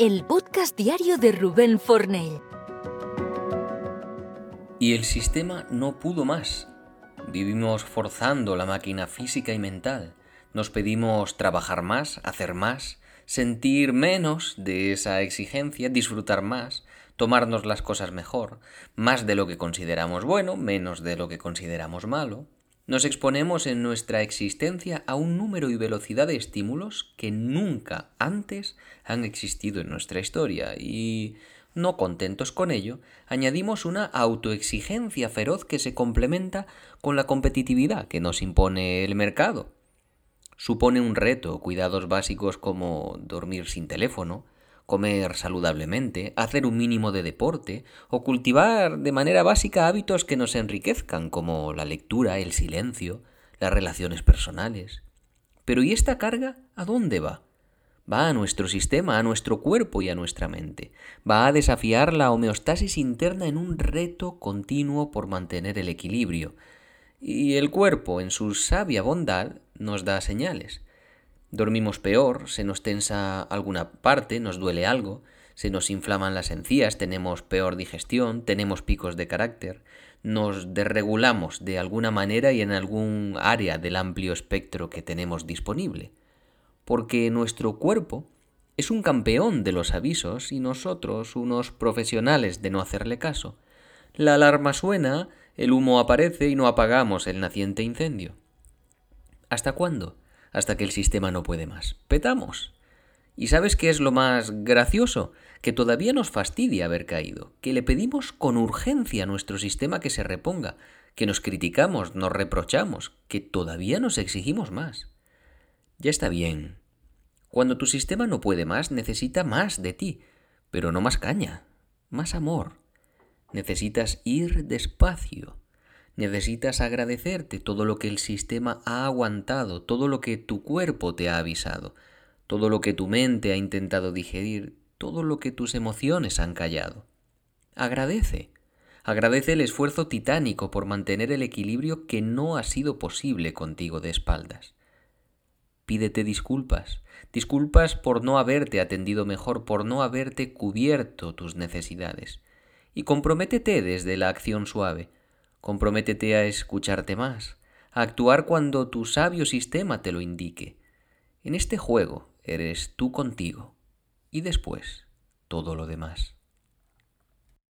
el podcast diario de Rubén Fornell. Y el sistema no pudo más. Vivimos forzando la máquina física y mental. Nos pedimos trabajar más, hacer más, sentir menos de esa exigencia, disfrutar más, tomarnos las cosas mejor, más de lo que consideramos bueno, menos de lo que consideramos malo. Nos exponemos en nuestra existencia a un número y velocidad de estímulos que nunca antes han existido en nuestra historia y, no contentos con ello, añadimos una autoexigencia feroz que se complementa con la competitividad que nos impone el mercado. Supone un reto cuidados básicos como dormir sin teléfono, comer saludablemente, hacer un mínimo de deporte o cultivar de manera básica hábitos que nos enriquezcan como la lectura, el silencio, las relaciones personales. Pero ¿y esta carga a dónde va? Va a nuestro sistema, a nuestro cuerpo y a nuestra mente. Va a desafiar la homeostasis interna en un reto continuo por mantener el equilibrio. Y el cuerpo, en su sabia bondad, nos da señales. Dormimos peor, se nos tensa alguna parte, nos duele algo, se nos inflaman las encías, tenemos peor digestión, tenemos picos de carácter, nos desregulamos de alguna manera y en algún área del amplio espectro que tenemos disponible. Porque nuestro cuerpo es un campeón de los avisos y nosotros unos profesionales de no hacerle caso. La alarma suena, el humo aparece y no apagamos el naciente incendio. ¿Hasta cuándo? Hasta que el sistema no puede más. Petamos. ¿Y sabes qué es lo más gracioso? Que todavía nos fastidia haber caído, que le pedimos con urgencia a nuestro sistema que se reponga, que nos criticamos, nos reprochamos, que todavía nos exigimos más. Ya está bien. Cuando tu sistema no puede más, necesita más de ti, pero no más caña, más amor. Necesitas ir despacio, Necesitas agradecerte todo lo que el sistema ha aguantado, todo lo que tu cuerpo te ha avisado, todo lo que tu mente ha intentado digerir, todo lo que tus emociones han callado. Agradece. Agradece el esfuerzo titánico por mantener el equilibrio que no ha sido posible contigo de espaldas. Pídete disculpas, disculpas por no haberte atendido mejor, por no haberte cubierto tus necesidades. Y comprométete desde la acción suave, Comprométete a escucharte más, a actuar cuando tu sabio sistema te lo indique. En este juego eres tú contigo y después todo lo demás.